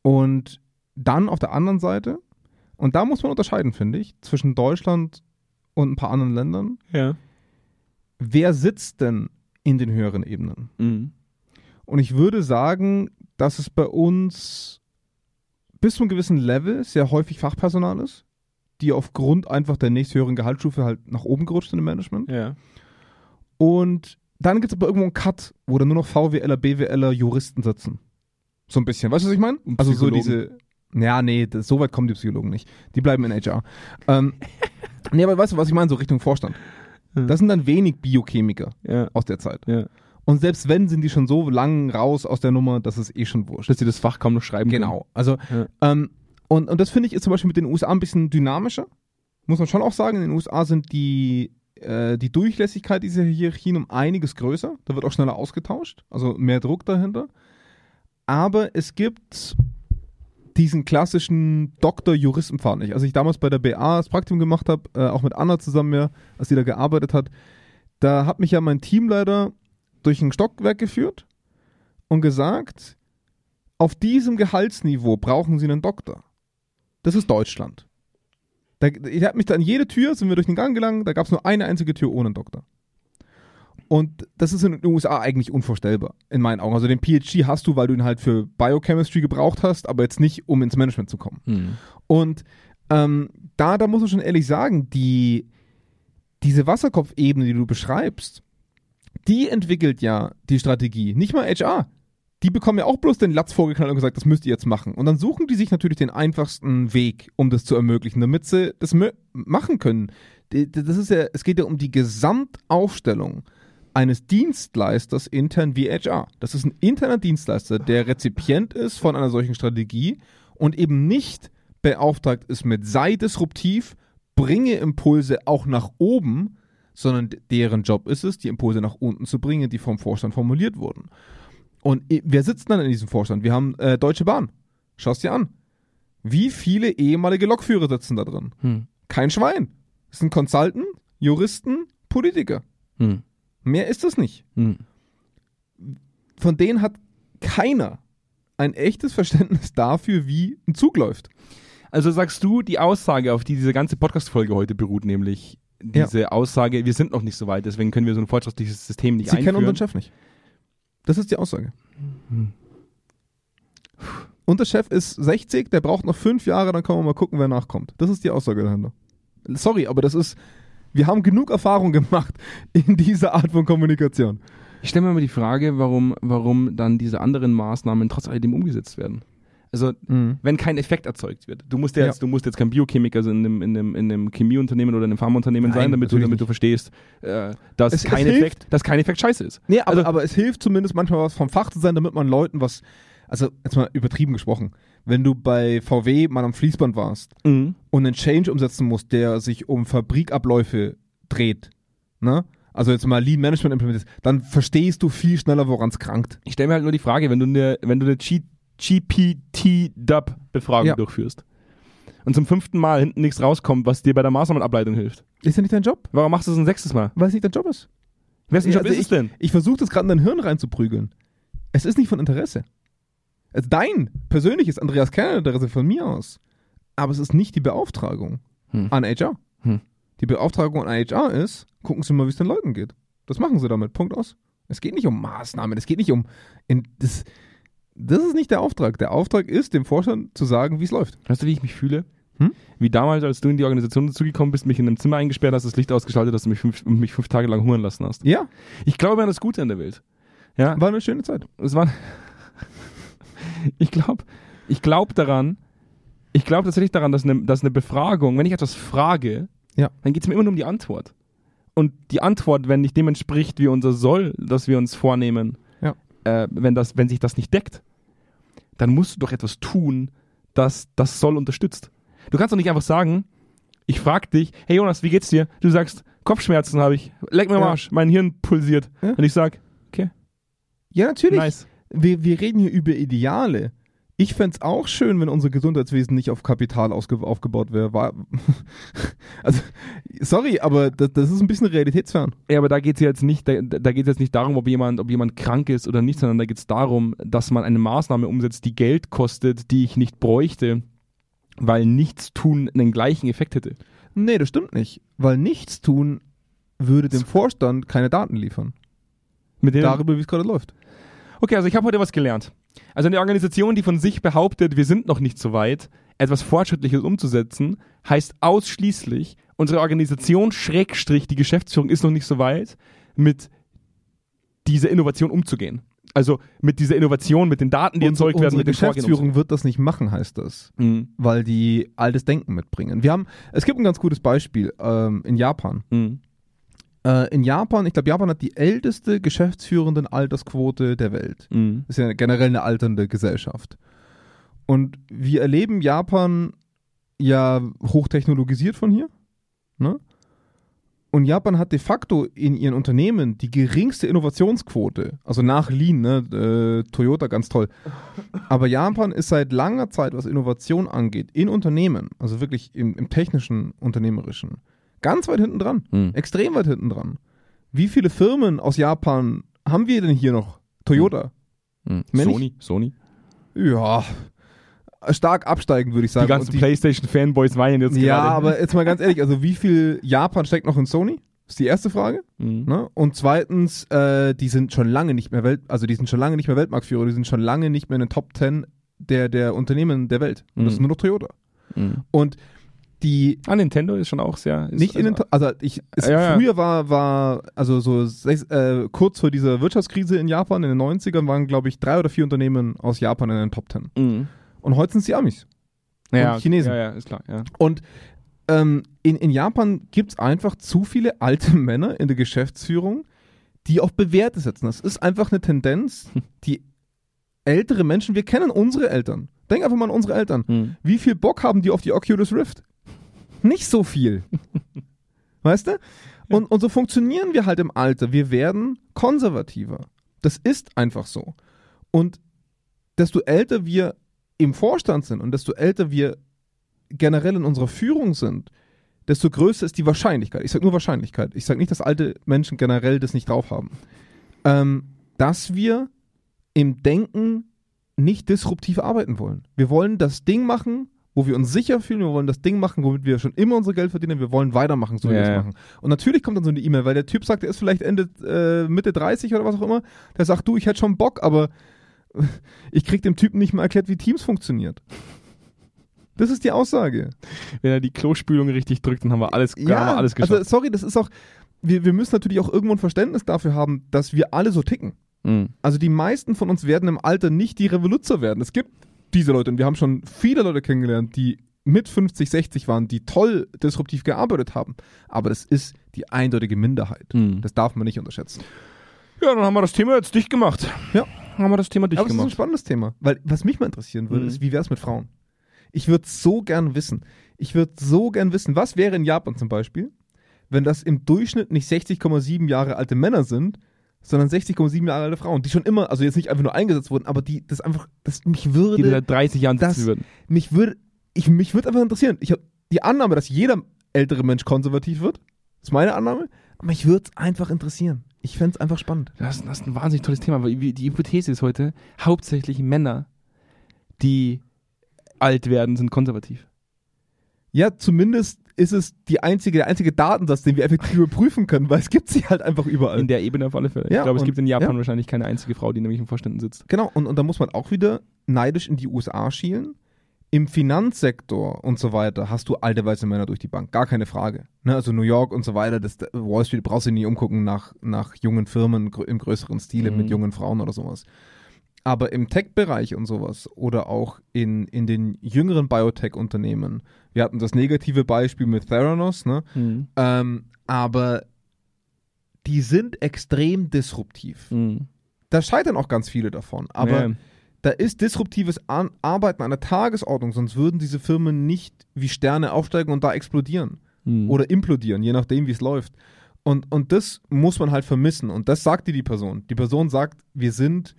Und dann auf der anderen Seite, und da muss man unterscheiden, finde ich, zwischen Deutschland und ein paar anderen Ländern. Ja. Wer sitzt denn in den höheren Ebenen? Mhm. Und ich würde sagen, dass es bei uns bis zu einem gewissen Level sehr häufig Fachpersonal ist, die aufgrund einfach der nächsthöheren Gehaltsstufe halt nach oben gerutscht sind im Management. Ja. Und dann gibt es aber irgendwo einen Cut, wo dann nur noch VWLer, BWLer, Juristen sitzen. So ein bisschen. Weißt du, was ich meine? Also so diese. Ja, nee, das, so weit kommen die Psychologen nicht. Die bleiben in HR. ähm, nee, aber weißt du, was ich meine? So Richtung Vorstand. Das sind dann wenig Biochemiker Ja. aus der Zeit. Ja. Und selbst wenn, sind die schon so lang raus aus der Nummer, dass es eh schon wurscht. Dass sie das Fach kaum noch schreiben Genau. Also, Ja. ähm, und, und das finde ich ist zum Beispiel mit den USA ein bisschen dynamischer. Muss man schon auch sagen, in den USA sind die, äh, die Durchlässigkeit dieser Hierarchien um einiges größer. Da wird auch schneller ausgetauscht, also mehr Druck dahinter. Aber es gibt diesen klassischen Doktor-Juristenpfad nicht. Als ich damals bei der BA das Praktikum gemacht habe, äh, auch mit Anna zusammen, ja, als sie da gearbeitet hat, da hat mich ja mein Teamleiter durch ein Stockwerk geführt und gesagt, auf diesem Gehaltsniveau brauchen Sie einen Doktor. Das ist Deutschland. Da, ich habe mich da an jede Tür, sind wir durch den Gang gelangt, da gab es nur eine einzige Tür ohne einen Doktor. Und das ist in den USA eigentlich unvorstellbar, in meinen Augen. Also den PhD hast du, weil du ihn halt für Biochemistry gebraucht hast, aber jetzt nicht, um ins Management zu kommen. Mhm. Und ähm, da, da muss man schon ehrlich sagen, die, diese Wasserkopfebene, die du beschreibst, die entwickelt ja die Strategie. Nicht mal HR. Die bekommen ja auch bloß den Latz vorgeknallt und gesagt, das müsst ihr jetzt machen. Und dann suchen die sich natürlich den einfachsten Weg, um das zu ermöglichen, damit sie das machen können. Das ist ja, es geht ja um die Gesamtaufstellung eines Dienstleisters intern wie HR. Das ist ein interner Dienstleister, der Rezipient ist von einer solchen Strategie und eben nicht beauftragt ist mit sei disruptiv, bringe Impulse auch nach oben, sondern deren Job ist es, die Impulse nach unten zu bringen, die vom Vorstand formuliert wurden. Und wer sitzt dann in diesem Vorstand? Wir haben äh, Deutsche Bahn. Schau es dir an. Wie viele ehemalige Lokführer sitzen da drin? Hm. Kein Schwein. Es sind Consultant, Juristen, Politiker. Hm. Mehr ist es nicht. Hm. Von denen hat keiner ein echtes Verständnis dafür, wie ein Zug läuft. Also sagst du, die Aussage, auf die diese ganze Podcast-Folge heute beruht, nämlich diese Aussage, wir sind noch nicht so weit, deswegen können wir so ein fortschrittliches System nicht Sie kennen einführen. unseren Chef nicht. Das ist die Aussage. Hm. Unser Chef ist 60, der braucht noch fünf Jahre, dann können wir mal gucken, wer nachkommt. Das ist die Aussage dahinter. Sorry, aber das ist, wir haben genug Erfahrung gemacht in dieser Art von Kommunikation. Ich stelle mir mal die Frage, warum, warum dann diese anderen Maßnahmen trotz alledem umgesetzt werden. Also, wenn kein Effekt erzeugt wird. Du musst ja, Ja. jetzt, du musst jetzt kein Biochemiker in einem, in einem, in einem Chemieunternehmen oder in einem Pharmaunternehmen Nein, sein, damit du, damit du verstehst, äh, dass, Es- es kein hilft. Effekt, dass kein Effekt scheiße ist. Nee, aber, Also- aber es hilft zumindest manchmal was vom Fach zu sein, damit man Leuten was, also jetzt mal übertrieben gesprochen, wenn du bei VW mal am Fließband warst Mhm. und einen Change umsetzen musst, der sich um Fabrikabläufe dreht, ne? Also jetzt mal Lean Management implementierst, dann verstehst du viel schneller, woran es krankt. Ich stelle mir halt nur die Frage, wenn du eine, wenn du eine G- GPT-Dub-Befragung Ja. durchführst und zum fünften Mal hinten nichts rauskommt, was dir bei der Maßnahmenableitung hilft. Ist ja nicht dein Job, Warum machst du es ein sechstes Mal? weil es nicht dein Job ist. Wessen Ja, Job also ist es denn? Ich versuche das gerade in dein Hirn reinzuprügeln. Es ist nicht von Interesse. Es ist dein persönliches Andreas Kerner-Interesse von mir aus. Aber es ist nicht die Beauftragung Hm. an HR. Hm. Die Beauftragung an HR ist, gucken Sie mal, wie es den Leuten geht. Das machen Sie damit. Punkt aus. Es geht nicht um Maßnahmen. Es geht nicht um. In, das, das ist nicht der Auftrag. Der Auftrag ist, dem Vorstand zu sagen, wie es läuft. Weißt du, wie ich mich fühle? Hm? Wie damals, als du in die Organisation dazugekommen bist, mich in einem Zimmer eingesperrt hast, das Licht ausgeschaltet hast und mich fünf, mich fünf Tage lang hungern lassen hast. Ja, Ich glaube an das Gute in der Welt. Ja, war eine schöne Zeit. es war. ich glaube, ich glaube daran. Ich glaube tatsächlich daran, dass eine, dass eine Befragung, wenn ich etwas frage, Ja. dann geht es mir immer nur um die Antwort. Und die Antwort, wenn nicht dem entspricht, wie unser Soll, das wir uns vornehmen. Äh, wenn, das, wenn sich das nicht deckt, dann musst du doch etwas tun, das das Soll unterstützt. Du kannst doch nicht einfach sagen, ich frage dich, hey Jonas, wie geht's dir? Du sagst, Kopfschmerzen habe ich, leck mir am Ja. Arsch, mein Hirn pulsiert. Ja. Und ich sag, okay, Ja, natürlich. nice. wir, wir reden hier über Ideale. Ich fände es auch schön, wenn unser Gesundheitswesen nicht auf Kapital aufgebaut wäre. Also, sorry, aber das, das ist ein bisschen realitätsfern. Ja, aber da geht es jetzt nicht, da, da geht jetzt nicht darum, ob jemand, ob jemand krank ist oder nicht, sondern da geht es darum, dass man eine Maßnahme umsetzt, die Geld kostet, die ich nicht bräuchte, weil nichts tun einen gleichen Effekt hätte. Nee, das stimmt nicht. Weil nichts tun würde dem Vorstand keine Daten liefern. Mit denen, Darüber, wie es gerade läuft. okay, also ich habe heute was gelernt. Also eine Organisation, die von sich behauptet, wir sind noch nicht so weit, etwas Fortschrittliches umzusetzen, heißt ausschließlich, unsere Organisation, Schrägstrich, die Geschäftsführung ist noch nicht so weit, mit dieser Innovation umzugehen. Also mit dieser Innovation, mit den Daten, die erzeugt werden, Vorgehen Geschäftsführung wird das nicht machen, heißt das. umzugehen. Weil die altes Denken mitbringen. Wir haben, es gibt ein ganz gutes Beispiel ähm, in Japan. Mhm. Äh, in Japan, ich glaube, Japan hat die älteste geschäftsführenden Altersquote der Welt. Mhm. ist ja generell eine alternde Gesellschaft. Und wir erleben Japan ja hochtechnologisiert von hier. Ne? Und Japan hat de facto in ihren Unternehmen die geringste Innovationsquote. Also nach Lean, ne? äh, Toyota ganz toll. Aber Japan ist seit langer Zeit, was Innovation angeht, in Unternehmen, also wirklich im, im technischen, unternehmerischen, ganz weit hinten dran. Mhm. Extrem weit hinten dran. Wie viele Firmen aus Japan haben wir denn hier noch? Toyota. Mhm. Wenn ich- Sony, Sony. Ja, stark absteigend, würde ich sagen. Die ganzen PlayStation-Fanboys weinen jetzt ja, gerade. aber jetzt mal ganz ehrlich, also wie viel Japan steckt noch in Sony? Ist die erste Frage. Mhm. Ne? Und zweitens, äh, die sind schon lange nicht mehr Welt, also die sind schon lange nicht mehr Weltmarktführer, die sind schon lange nicht mehr in den Top 10 der, der Unternehmen der Welt. Und das Mhm. ist nur noch Toyota. Mhm. Und die Ah, Nintendo ist schon auch sehr. Ist nicht in den, also, also ich, es, Ja, früher war, war, also so sechs, äh, kurz vor dieser Wirtschaftskrise in Japan in den 90ern waren, glaube ich, drei oder vier Unternehmen aus Japan in den Top 10. Mhm. Und heute sind es die Amis. Ja, Und Chinesen. Ja, ja, ist klar. Ja. Und ähm, in, in Japan gibt es einfach zu viele alte Männer in der Geschäftsführung, die auf Bewährte setzen. Das ist einfach eine Tendenz, die ältere Menschen, wir kennen unsere Eltern. Denk einfach mal an unsere Eltern. Hm. Wie viel Bock haben die auf die Oculus Rift? Nicht so viel. weißt du? Und, und so funktionieren wir halt im Alter. Wir werden konservativer. Das ist einfach so. Und desto älter wir im Vorstand sind und desto älter wir generell in unserer Führung sind, desto größer ist die Wahrscheinlichkeit. Ich sage nur Wahrscheinlichkeit. Ich sage nicht, dass alte Menschen generell das nicht drauf haben. Ähm, dass wir im Denken nicht disruptiv arbeiten wollen. Wir wollen das Ding machen, wo wir uns sicher fühlen, wir wollen das Ding machen, womit wir schon immer unser Geld verdienen, wir wollen weitermachen, so wie wir Ja, es ja. machen. Und natürlich kommt dann so eine E-Mail, weil der Typ sagt, er ist vielleicht Ende, äh, Mitte 30 oder was auch immer, der sagt, du, ich hätte schon Bock, aber ich krieg dem Typen nicht mal erklärt, wie Teams funktioniert. Das ist die Aussage. Wenn er die Klospülung richtig drückt, dann haben wir alles, haben wir alles geschafft. also sorry, das ist auch, wir, wir müssen natürlich auch irgendwo ein Verständnis dafür haben, dass wir alle so ticken. Hm. Also die meisten von uns werden im Alter nicht die Revoluzer werden. Es gibt diese Leute und wir haben schon viele Leute kennengelernt, die mit 50, 60 waren, die toll disruptiv gearbeitet haben. Aber das ist die eindeutige Minderheit. Hm. Das darf man nicht unterschätzen. Ja, dann haben wir das Thema jetzt dicht gemacht. Ja. Haben wir das Thema dicht Aber es ist ein gemacht. spannendes Thema. Weil was mich mal interessieren würde, Mhm. ist, wie wäre es mit Frauen? Ich würde so gern wissen. Ich würde so gern wissen, was wäre in Japan zum Beispiel, wenn das im Durchschnitt nicht 60,7 Jahre alte Männer sind, sondern 60,7 Jahre alte Frauen, die schon immer, also jetzt nicht einfach nur eingesetzt wurden, aber die das einfach, das mich würde, Die seit 30 Jahren das- würden. mich würde, ich, mich würde einfach interessieren. Ich habe die Annahme, dass jeder ältere Mensch konservativ wird, ist meine Annahme, aber mich würde es einfach interessieren. Ich fände es einfach spannend. Das, ist- das ist ein wahnsinnig tolles Thema, weil die Hypothese ist heute, hauptsächlich Männer, die alt werden, sind konservativ. Ja, zumindest ist es die einzige, der einzige Datensatz, den wir effektiv überprüfen können, weil es gibt sie halt einfach überall. In der Ebene auf alle Fälle. Ja, ich glaube, es gibt in Japan ja. wahrscheinlich keine einzige Frau, die nämlich im Vorständen sitzt. genau, und, und da muss man auch wieder neidisch in die USA schielen. Im Finanzsektor und so weiter hast du alte weiße Männer durch die Bank, gar keine Frage. Ne, also New York und so weiter, das, Wall Street brauchst du nie umgucken nach, nach jungen Firmen im größeren Stile Mhm. mit jungen Frauen oder sowas. Aber im Tech-Bereich und sowas oder auch in, in den jüngeren Biotech-Unternehmen, wir hatten das negative Beispiel mit Theranos, ne? Mhm. Ähm, aber die sind extrem disruptiv. Mhm. Da scheitern auch ganz viele davon. Aber ja. da ist disruptives An Arbeiten an der Tagesordnung, sonst würden diese Firmen nicht wie Sterne aufsteigen und da explodieren Mhm. oder implodieren, je nachdem, wie es läuft. Und, und das muss man halt vermissen. Und das sagt dir die Person. Die Person sagt, wir sind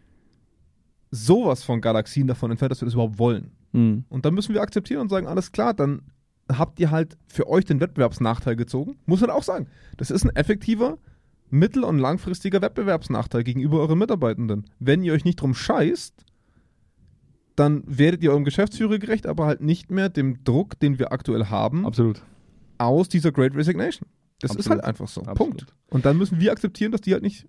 sowas von Galaxien davon entfernt, dass wir das überhaupt wollen. Mhm. Und dann müssen wir akzeptieren und sagen, alles klar, dann habt ihr halt für euch den Wettbewerbsnachteil gezogen. Muss man auch sagen. Das ist ein effektiver, mittel- und langfristiger Wettbewerbsnachteil gegenüber euren Mitarbeitenden. Wenn ihr euch nicht drum scheißt, dann werdet ihr eurem Geschäftsführer gerecht, aber halt nicht mehr dem Druck, den wir aktuell haben, Absolut. aus dieser Great Resignation. Das ist Absolut. halt einfach so. Absolut. Punkt. Und dann müssen wir akzeptieren, dass die halt nicht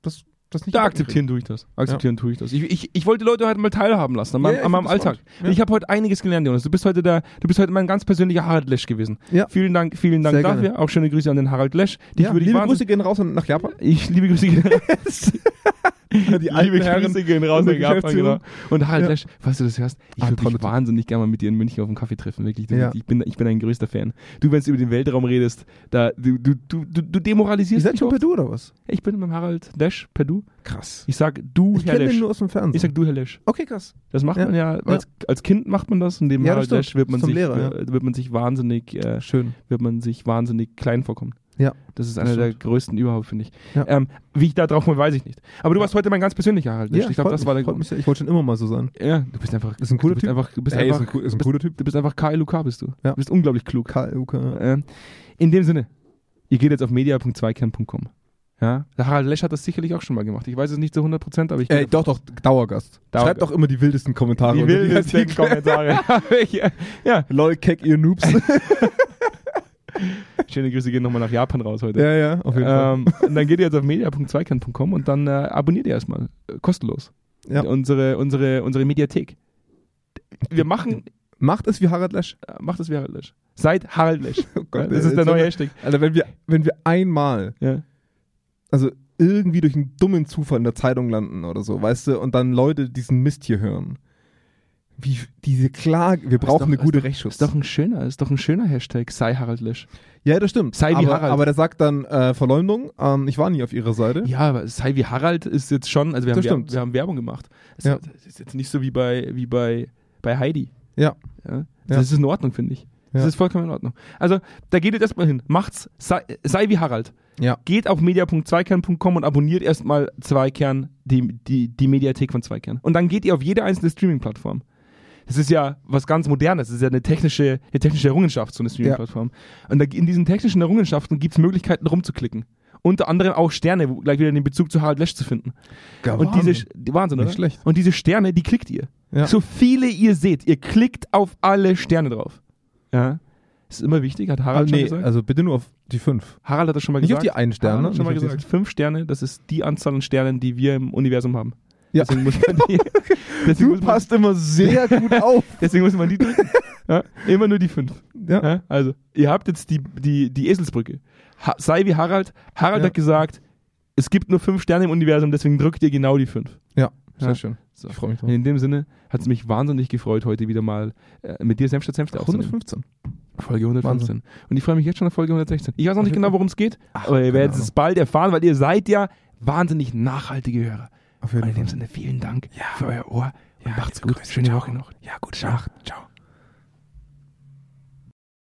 das, das nicht Da akzeptieren tue ich das. Akzeptieren tue ich das. Ich, ich, ich wollte die Leute heute mal teilhaben lassen an meinem, Ja, an meinem Alltag. Ja. Ich habe heute einiges gelernt, Jonas. Du bist heute der, du bist heute mein ganz persönlicher Harald Lesch gewesen. Ja. Vielen Dank, vielen Dank Sehr dafür. gerne. Auch schöne Grüße an den Harald Lesch. Dich Ja, liebe Grüße gehen raus nach Japan. Ich liebe Grüße gehen Die alten Liebe Herren Grüße gehen raus genau. Und Harald Ja. Lesch, falls du das hörst, ich Ah, würde mich wahnsinnig gerne mal mit dir in München auf dem Kaffee treffen, wirklich. Ja. ich, bin, ich bin ein größter Fan. Du, wenn du über den Weltraum redest, da, du, du, du, du, du Ihr demoralisierst seid schon per. Du oder was? Ich bin mit Harald Lesch per Du. Krass. Ich sag du, Ich Herr kenne den Lesch. nur aus dem Fernsehen. Ich sag du, Herr Lesch. okay, krass. Das macht Ja. man ja, als, als Kind macht man das und dem Harald. Lesch wird man, sich, Lehrer, äh, wird man sich wahnsinnig, äh, Schön. wird man sich wahnsinnig klein vorkommen. Ja. Das ist Das einer der größten überhaupt, finde ich. Ja. Ähm, wie ich da drauf komme, weiß ich nicht. Aber du Ja. warst heute mein ganz persönlicher Harald Lesch. ich glaube, das mich, war der Grund. Ich wollte schon immer mal so sein. Ja, du bist einfach. Ist ein cooler Typ. einfach, du bist Ey, ist einfach, ein, cool- ist ein bist- cooler Typ. du bist einfach KLUK bist du. Ja. Du bist unglaublich klug. KLUK. Ähm, in dem Sinne, ihr geht jetzt auf media.zweikern.com. Ja, der Harald Lesch hat das sicherlich auch schon mal gemacht. Ich weiß es nicht zu 100%, aber ich Ey, doch, doch, Dauergast. Dauergast. Schreibt doch immer die wildesten Kommentare. die wildesten Artikel. Kommentare. ja, ja, Lol, keck, ihr Noobs. schöne Grüße gehen nochmal nach Japan raus heute. ja, ja, auf jeden Fall. Ähm, und dann geht ihr jetzt auf media.zweikern.com und dann äh, abonniert ihr erstmal. Äh, kostenlos. Ja. Unsere, unsere, unsere Mediathek. Wir machen, Macht es wie Harald Lesch. äh, macht es wie Harald Lesch. Seid Harald Lesch. Oh Gott, das ist der neue Hashtag. Alter, wenn wir, wenn wir einmal, Ja. also irgendwie durch einen dummen Zufall in der Zeitung landen oder so, weißt du, und dann Leute diesen Mist hier hören, Wie diese Klage, wir brauchen doch- eine gute Rechtsschutz. Ist doch ein schöner, ist doch ein schöner Hashtag, sei Harald Lesch. ja, das stimmt. Sei wie aber, Harald. aber der sagt dann äh, Verleumdung. Ähm, ich war nie auf ihrer Seite. Ja, aber sei wie Harald ist jetzt schon, also wir, haben, Das Wer- stimmt. wir haben Werbung gemacht. Es Ja. das ist jetzt nicht so wie bei, wie bei, bei Heidi. Ja. Ja? Das ist in Ordnung, finde ich. Das Ja. ist vollkommen in Ordnung. Also, da geht jetzt erstmal hin. Macht's, sei, sei wie Harald. Ja. Geht auf media.zweikern.com und abonniert erstmal Zweikern, die, die, die Mediathek von Zweikern. Und dann geht ihr auf jede einzelne Streaming-Plattform. Das ist ja was ganz Modernes. Das ist ja eine technische, eine technische Errungenschaft, so eine Streaming-Plattform. Und da, in diesen technischen Errungenschaften gibt es Möglichkeiten rumzuklicken. Unter anderem auch Sterne, gleich wieder den Bezug zu Harald Lesch zu finden. Ja, Und Wahnsinn. diese die- Wahnsinn, Nicht oder? schlecht. Und diese Sterne, die klickt ihr. Ja. So viele ihr seht, ihr klickt auf alle Sterne drauf. Ja. Das ist immer wichtig, hat Harald Ah, schon nee, gesagt. also bitte nur auf die fünf. Harald hat das schon mal Nicht auf gesagt. die einen Sterne. Harald hat schon mal nicht auf gesagt. Fünf Sterne, das ist die Anzahl an Sternen, die wir im Universum haben. Ja. Deswegen muss man die, deswegen Du muss man, passt immer sehr gut auf. deswegen muss man die drücken. Ja, immer nur die fünf. Ja. Ja, also, ihr habt jetzt die, die, die Eselsbrücke. Ha sei wie Harald. Harald Ja. hat gesagt, es gibt nur fünf Sterne im Universum, deswegen drückt ihr genau die fünf. Ja, sehr schön. So. Ich freue mich drauf. in dem Sinne hat es mich wahnsinnig gefreut, heute wieder mal äh, mit dir Senf statt aufzunehmen. 115. Folge 115. Und ich freue mich jetzt schon auf Folge 116. Ich weiß noch nicht genau, worum es geht, Ach, aber ihr werdet es bald erfahren, weil ihr seid ja wahnsinnig nachhaltige Hörer. Auf Und jeden in dem. Sinne vielen Dank für euer Ohr und macht's gut. Grüße. Schöne Ciao. Woche noch. Ja, gute Nacht. Ciao.